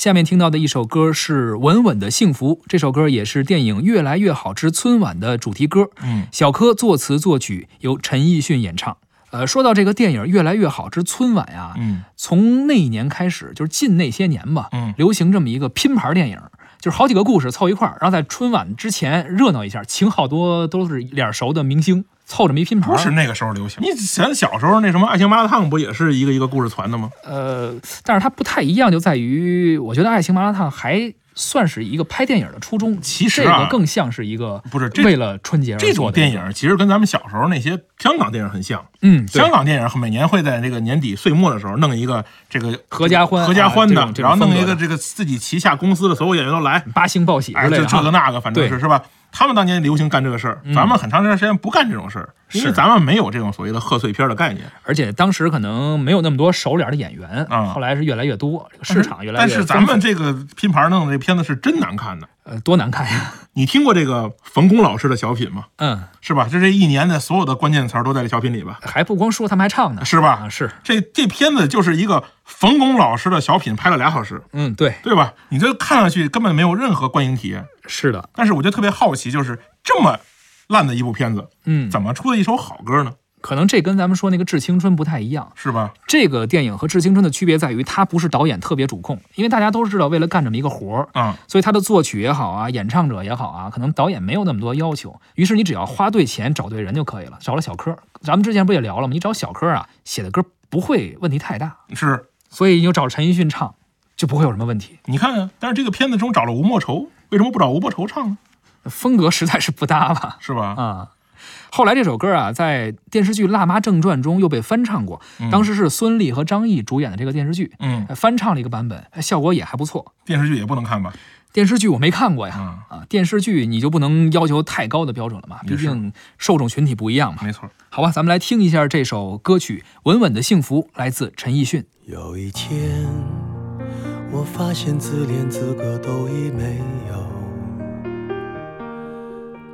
下面听到的一首歌是《稳稳的幸福》，这首歌也是电影《越来越好之春晚》的主题歌。嗯，小柯作词作曲，由陈奕迅演唱。呃，说到这个电影《越来越好之春晚》呀，嗯从那一年开始，就是近那些年吧，嗯流行这么一个拼盘电影，就是好几个故事凑一块儿，然后在春晚之前热闹一下，请好多都是脸熟的明星凑这么一拼盘。不是那个时候流行。你咱小时候那什么《爱情麻辣烫》不也是一个一个故事传的吗？呃，但是它不太一样，就在于我觉得《爱情麻辣烫》还算是一个拍电影的初衷，其实啊这个更像是一个不是为了春节而这种电影其实跟咱们小时候那些香港电影很像。嗯，香港电影每年会在这个年底岁末的时候弄一个这个合家欢合家欢的然后弄一个这个自己旗下公司的所有演员都来，八星报喜之哎，类的哈这这个那个，反正是是吧？他们当年流行干这个事儿，咱们很长一段时间不干这种事儿，因为是咱们没有这种所谓的贺岁片的概念。而且当时可能没有那么多熟脸的演员，啊后来是越来越多，这个市场越来越但是咱们这个拼盘弄的这片子是真难看的。呃多难看呀，你听过这个冯巩老师的小品吗？嗯，是吧？就这一年的所有的关键词儿都在这小品里吧？还不光说，他们还唱呢，是吧啊，是，这这片子就是一个冯巩老师的小品，拍了俩小时，嗯，对，对吧？你这看上去根本没有任何观影体验。是的，但是我就特别好奇，就是这么烂的一部片子，嗯，怎么出的一首好歌呢？可能这跟咱们说那个《致青春》不太一样。是吧？这个电影和《致青春》的区别在于，它不是导演特别主控，因为大家都知道，为了干这么一个活儿，啊、所以他的作曲也好啊，演唱者也好啊，可能导演没有那么多要求。于是你只要花对钱找对人就可以了。找了小柯，咱们之前不也聊了吗？你找小柯啊，写的歌不会问题太大，是。所以你就找陈奕迅唱，就不会有什么问题。你看啊，但是这个片子中找了吴莫愁，为什么不找吴莫愁唱呢？风格实在是不搭吧？是吧？啊。后来这首歌啊，在电视剧《辣妈正传》中又被翻唱过，当时是孙俪和张译主演的这个电视剧，嗯，翻唱了一个版本，效果也还不错。电视剧也不能看吧？电视剧我没看过呀，嗯啊，电视剧你就不能要求太高的标准了嘛，毕竟受众群体不一样嘛。没错。好吧，咱们来听一下这首歌曲《稳稳的幸福》，来自陈奕迅。有一天，我发现自怜资格都已没有，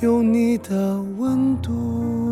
有你的温度。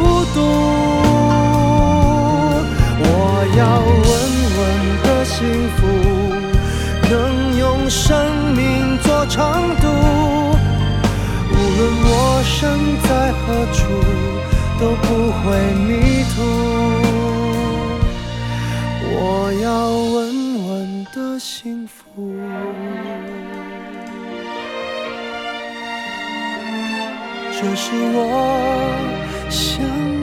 会迷途。我要稳稳的幸福。这是我想。